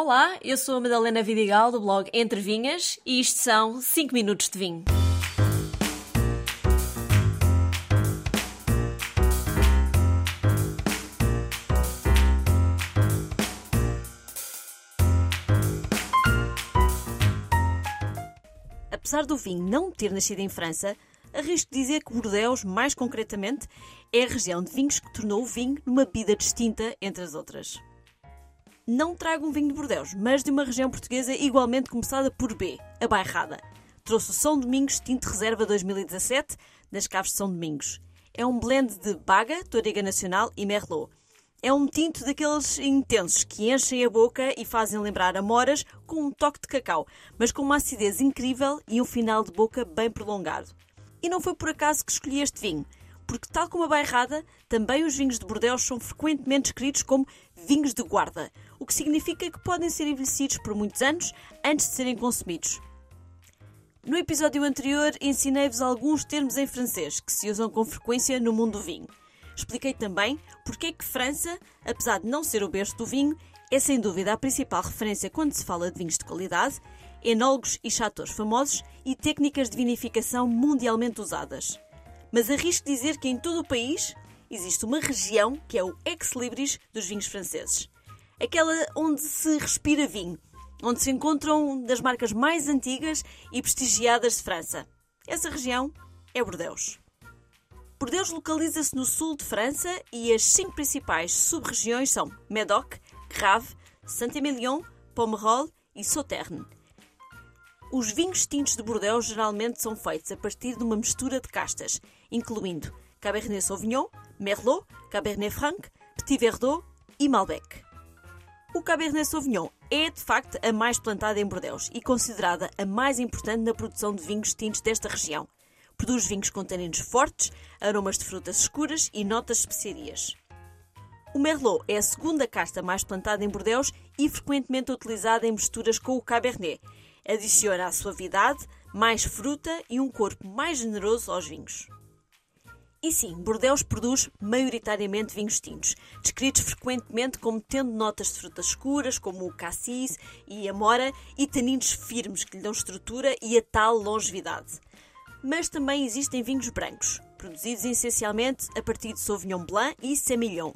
Olá, eu sou a Madalena Vidigal do blog Entre Vinhas e isto são 5 minutos de vinho. Apesar do vinho não ter nascido em França, arrisco dizer que Bordeaux, mais concretamente, é a região de vinhos que tornou o vinho numa bebida distinta entre as outras. Não trago um vinho de Bordeaux, mas de uma região portuguesa igualmente começada por B, a Bairrada. Trouxe o São Domingos Tinto Reserva 2017 das Caves de São Domingos. É um blend de Baga, Toriga Nacional e Merlot. É um tinto daqueles intensos que enchem a boca e fazem lembrar amoras com um toque de cacau, mas com uma acidez incrível e um final de boca bem prolongado. E não foi por acaso que escolhi este vinho, porque, tal como a bairrada, também os vinhos de Bordeaux são frequentemente descritos como vinhos de guarda, o que significa que podem ser envelhecidos por muitos anos antes de serem consumidos. No episódio anterior, ensinei-vos alguns termos em francês que se usam com frequência no mundo do vinho. Expliquei também porque é que França, apesar de não ser o berço do vinho, é sem dúvida a principal referência quando se fala de vinhos de qualidade, enólogos e chatores famosos e técnicas de vinificação mundialmente usadas. Mas arrisco dizer que em todo o país existe uma região que é o ex-libris dos vinhos franceses. Aquela onde se respira vinho, onde se encontram das marcas mais antigas e prestigiadas de França. Essa região é Bordeaux. Bordeaux localiza-se no sul de França e as cinco principais sub-regiões são Médoc, Grave, Saint-Émilion, Pomerol e Sauternes. Os vinhos tintos de Bordeaux geralmente são feitos a partir de uma mistura de castas, incluindo Cabernet Sauvignon, Merlot, Cabernet Franc, Petit Verdot e Malbec. O Cabernet Sauvignon é, de facto, a mais plantada em Bordeaux e considerada a mais importante na produção de vinhos tintos desta região. Produz vinhos com taninos fortes, aromas de frutas escuras e notas especiarias. O Merlot é a segunda casta mais plantada em Bordeaux e frequentemente utilizada em misturas com o Cabernet. Adiciona a suavidade, mais fruta e um corpo mais generoso aos vinhos. E sim, Bordeaux produz maioritariamente vinhos tintos, descritos frequentemente como tendo notas de frutas escuras, como o cassis e a mora, e taninos firmes que lhe dão estrutura e a tal longevidade. Mas também existem vinhos brancos, produzidos essencialmente a partir de Sauvignon Blanc e Semillon,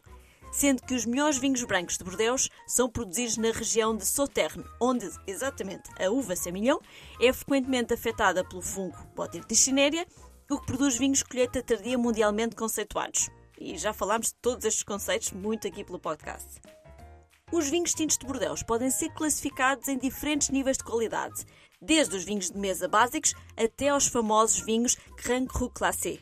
sendo que os melhores vinhos brancos de Bordeaux são produzidos na região de Sauternes, onde, exatamente, a uva Semillon é frequentemente afetada pelo fungo Botrytis o que produz vinhos colheita tardia mundialmente conceituados. E já falámos de todos estes conceitos muito aqui pelo podcast. Os vinhos tintos de Bordeaux podem ser classificados em diferentes níveis de qualidade, desde os vinhos de mesa básicos até aos famosos vinhos Grand Cru Classé.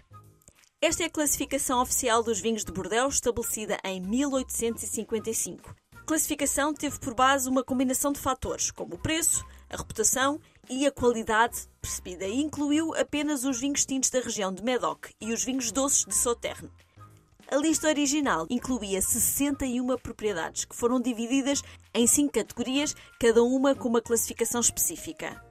Esta é a classificação oficial dos vinhos de Bordeaux, estabelecida em 1855. A classificação teve por base uma combinação de fatores, como o preço, a reputação e a qualidade percebida, e incluiu apenas os vinhos tintos da região de Médoc e os vinhos doces de Sauternes. A lista original incluía 61 propriedades, que foram divididas em cinco categorias, cada uma com uma classificação específica.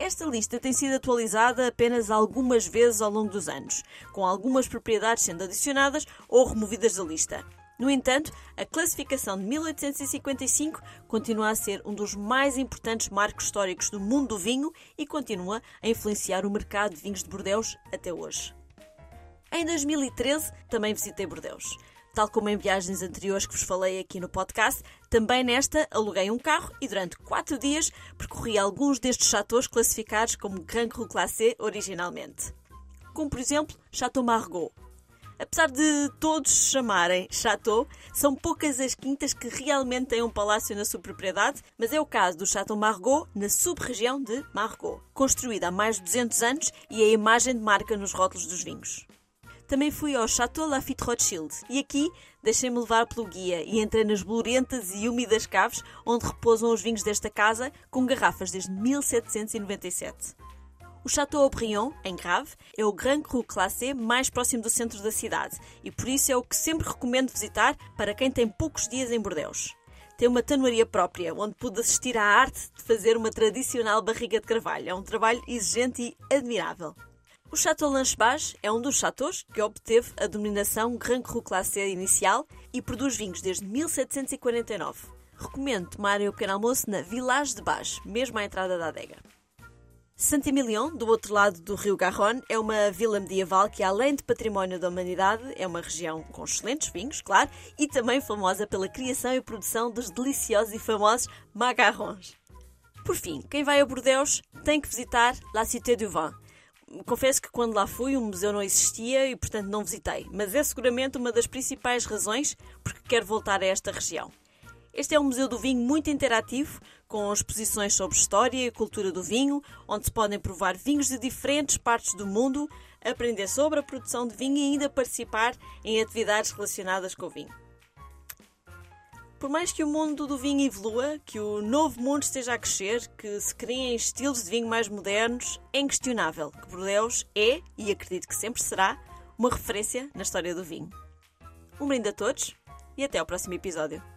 Esta lista tem sido atualizada apenas algumas vezes ao longo dos anos, com algumas propriedades sendo adicionadas ou removidas da lista. No entanto, a classificação de 1855 continua a ser um dos mais importantes marcos históricos do mundo do vinho e continua a influenciar o mercado de vinhos de Bordeaux até hoje. Em 2013, também visitei Bordeaux. Tal como em viagens anteriores que vos falei aqui no podcast, também nesta aluguei um carro e durante quatro dias percorri alguns destes chateaus classificados como Grand Cru Classé originalmente. Como por exemplo, Chateau Margaux. Apesar de todos chamarem Chateau, são poucas as quintas que realmente têm um palácio na sua propriedade, mas é o caso do Chateau Margaux, na sub-região de Margaux, construída há mais de 200 anos e é a imagem de marca nos rótulos dos vinhos. Também fui ao Chateau Lafite Rothschild e aqui deixei-me levar pelo guia e entrei nas bolorentas e úmidas caves onde repousam os vinhos desta casa com garrafas desde 1797. O Chateau Aubryon, em Grave, é o Grand Cru Classé mais próximo do centro da cidade e por isso é o que sempre recomendo visitar para quem tem poucos dias em Bordeaux. Tem uma tanoaria própria, onde pude assistir à arte de fazer uma tradicional barriga de carvalho. É um trabalho exigente e admirável. O Chateau Lanchebage é um dos chateaus que obteve a denominação Grand Cru Classé inicial e produz vinhos desde 1749. recomendo tomarem o pequeno almoço na Village de Bage, mesmo à entrada da adega. Saint-Emilion, do outro lado do rio Garonne, é uma vila medieval que, além de património da humanidade, é uma região com excelentes vinhos, claro, e também famosa pela criação e produção dos deliciosos e famosos macarrons. Por fim, quem vai a Bordeaux tem que visitar La Cité du Vin. Confesso que quando lá fui o museu não existia e, portanto, não visitei, mas é seguramente uma das principais razões porque quero voltar a esta região. Este é um museu do vinho muito interativo, com exposições sobre história e cultura do vinho, onde se podem provar vinhos de diferentes partes do mundo, aprender sobre a produção de vinho e ainda participar em atividades relacionadas com o vinho. Por mais que o mundo do vinho evolua, que o novo mundo esteja a crescer, que se criem estilos de vinho mais modernos, é inquestionável que Bordeaux é, e acredito que sempre será, uma referência na história do vinho. Um brinde a todos e até ao próximo episódio.